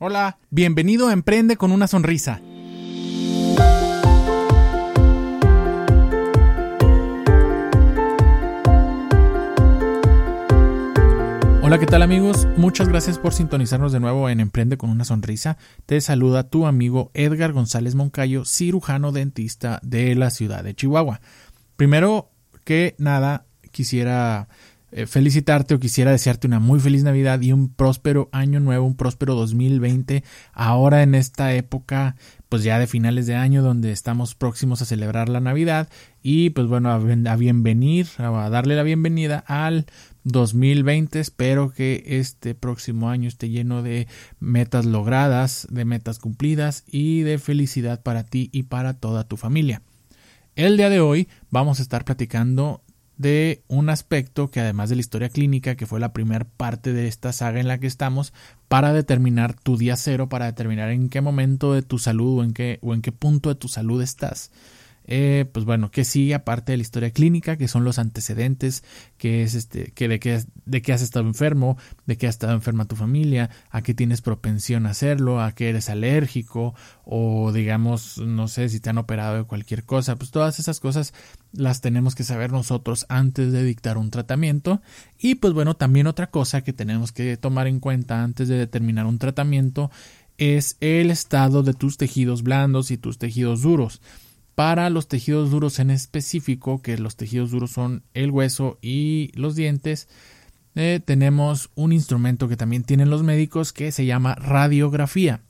Hola, bienvenido a Emprende con una sonrisa. Hola, ¿qué tal amigos? Muchas gracias por sintonizarnos de nuevo en Emprende con una sonrisa. Te saluda tu amigo Edgar González Moncayo, cirujano dentista de la ciudad de Chihuahua. Primero que nada, quisiera eh, felicitarte o quisiera desearte una muy feliz Navidad y un próspero año nuevo, un próspero 2020. Ahora en esta época, pues ya de finales de año, donde estamos próximos a celebrar la Navidad y pues bueno, a, bienvenir, a darle la bienvenida al 2020. Espero que este próximo año esté lleno de metas logradas, de metas cumplidas y de felicidad para ti y para toda tu familia. El día de hoy vamos a estar platicando de un aspecto que además de la historia clínica, que fue la primera parte de esta saga en la que estamos, para determinar tu día cero, para determinar en qué momento de tu salud o en qué, o en qué punto de tu salud estás. Eh, pues bueno, que sigue aparte de la historia clínica, que son los antecedentes, que es este, que de qué de que has estado enfermo, de qué ha estado enferma tu familia, a qué tienes propensión a hacerlo, a qué eres alérgico, o digamos, no sé si te han operado de cualquier cosa, pues todas esas cosas las tenemos que saber nosotros antes de dictar un tratamiento. Y pues bueno, también otra cosa que tenemos que tomar en cuenta antes de determinar un tratamiento es el estado de tus tejidos blandos y tus tejidos duros. Para los tejidos duros en específico, que los tejidos duros son el hueso y los dientes, eh, tenemos un instrumento que también tienen los médicos que se llama radiografía.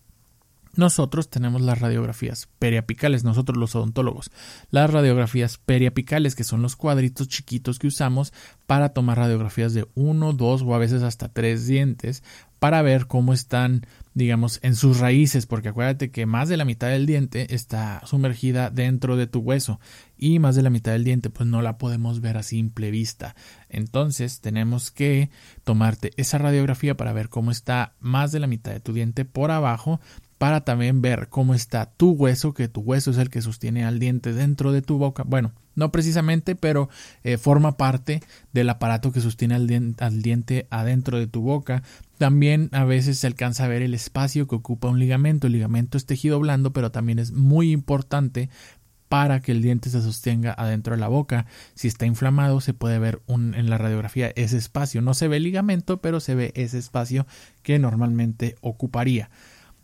Nosotros tenemos las radiografías periapicales, nosotros los odontólogos. Las radiografías periapicales, que son los cuadritos chiquitos que usamos para tomar radiografías de uno, dos o a veces hasta tres dientes para ver cómo están, digamos, en sus raíces, porque acuérdate que más de la mitad del diente está sumergida dentro de tu hueso y más de la mitad del diente pues no la podemos ver a simple vista. Entonces tenemos que tomarte esa radiografía para ver cómo está más de la mitad de tu diente por abajo para también ver cómo está tu hueso, que tu hueso es el que sostiene al diente dentro de tu boca. Bueno, no precisamente, pero eh, forma parte del aparato que sostiene al diente, al diente, adentro de tu boca. También a veces se alcanza a ver el espacio que ocupa un ligamento. El ligamento es tejido blando, pero también es muy importante para que el diente se sostenga adentro de la boca. Si está inflamado, se puede ver en la radiografía ese espacio. No se ve el ligamento, pero se ve ese espacio que normalmente ocuparía.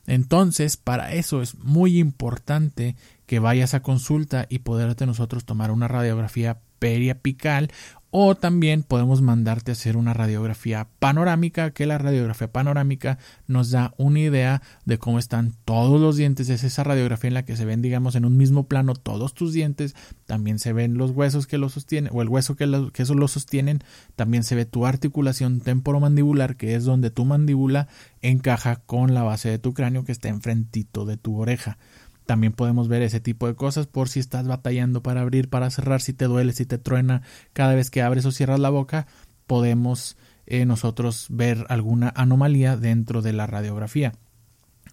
Entonces, para eso es muy importante que vayas a consulta y poderte nosotros tomar una radiografía periapical o también podemos mandarte a hacer una radiografía panorámica, que la radiografía panorámica nos da una idea de cómo están todos los dientes. Es esa radiografía en la que se ven, digamos, en un mismo plano todos tus dientes. También se ven los huesos que los sostienen, o el hueso que, que eso lo sostienen. También se ve tu articulación temporomandibular, que es donde tu mandíbula encaja con la base de tu cráneo que está enfrentito de tu oreja. También podemos ver ese tipo de cosas por si estás batallando para abrir, para cerrar, si te duele, si te truena cada vez que abres o cierras la boca, podemos eh, nosotros ver alguna anomalía dentro de la radiografía.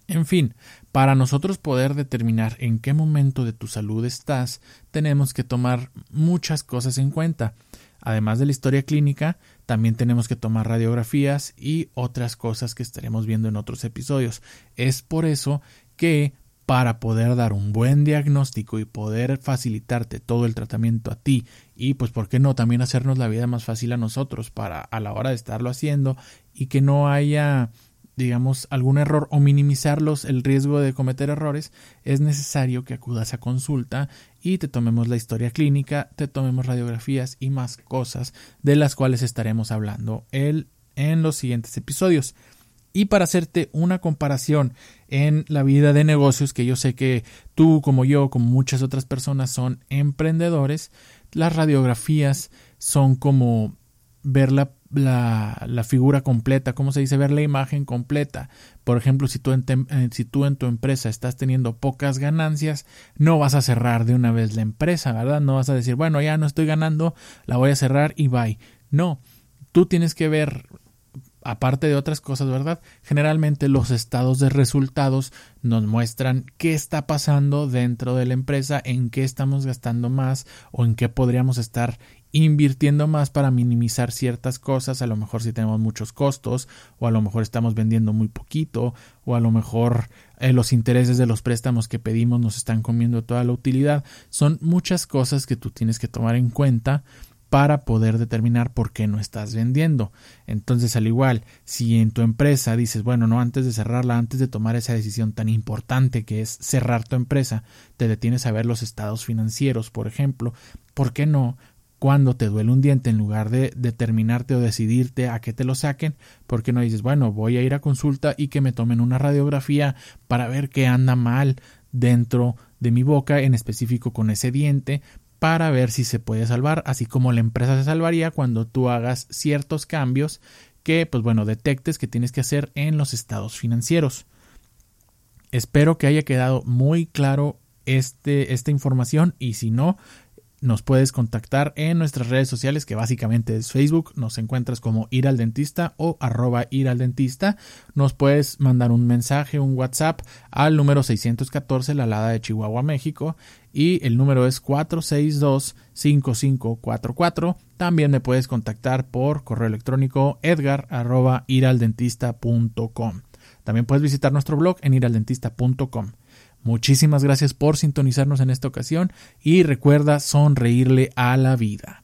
En fin, para nosotros poder determinar en qué momento de tu salud estás, tenemos que tomar muchas cosas en cuenta. Además de la historia clínica, también tenemos que tomar radiografías y otras cosas que estaremos viendo en otros episodios. Es por eso que para poder dar un buen diagnóstico y poder facilitarte todo el tratamiento a ti. Y pues por qué no también hacernos la vida más fácil a nosotros para a la hora de estarlo haciendo y que no haya digamos algún error o minimizarlos el riesgo de cometer errores es necesario que acudas a consulta y te tomemos la historia clínica te tomemos radiografías y más cosas de las cuales estaremos hablando el, en los siguientes episodios y para hacerte una comparación en la vida de negocios, que yo sé que tú como yo, como muchas otras personas son emprendedores, las radiografías son como ver la, la, figura completa, ¿cómo se dice? Ver la imagen completa. Por ejemplo, si tú, en eh, si tú en tu empresa estás teniendo pocas ganancias, no vas a cerrar de una vez la empresa, ¿verdad? No vas a decir, bueno, ya no estoy ganando, la voy a cerrar y bye. No, tú tienes que ver aparte de otras cosas, ¿verdad? Generalmente los estados de resultados nos muestran qué está pasando dentro de la empresa, en qué estamos gastando más o en qué podríamos estar invirtiendo más para minimizar ciertas cosas, a lo mejor si tenemos muchos costos, o a lo mejor estamos vendiendo muy poquito, o a lo mejor eh, los intereses de los préstamos que pedimos nos están comiendo toda la utilidad. Son muchas cosas que tú tienes que tomar en cuenta para poder determinar por qué no estás vendiendo. Entonces, al igual, si en tu empresa dices, bueno, no antes de cerrarla, antes de tomar esa decisión tan importante que es cerrar tu empresa, te detienes a ver los estados financieros, por ejemplo, ¿por qué no? Cuando te duele un diente, en lugar de determinarte o decidirte a que te lo saquen, ¿por qué no dices, bueno, voy a ir a consulta y que me tomen una radiografía para ver qué anda mal dentro de mi boca, en específico con ese diente, para ver si se puede salvar, así como la empresa se salvaría cuando tú hagas ciertos cambios que, pues bueno, detectes que tienes que hacer en los estados financieros. Espero que haya quedado muy claro este, esta información y si no, nos puedes contactar en nuestras redes sociales, que básicamente es Facebook, nos encuentras como ir al dentista o arroba ir al dentista. Nos puedes mandar un mensaje, un WhatsApp al número 614, la Lada de Chihuahua, México, y el número es 462-5544. También me puedes contactar por correo electrónico edgar arroba iraldentista.com. También puedes visitar nuestro blog en iraldentista.com. Muchísimas gracias por sintonizarnos en esta ocasión y recuerda sonreírle a la vida.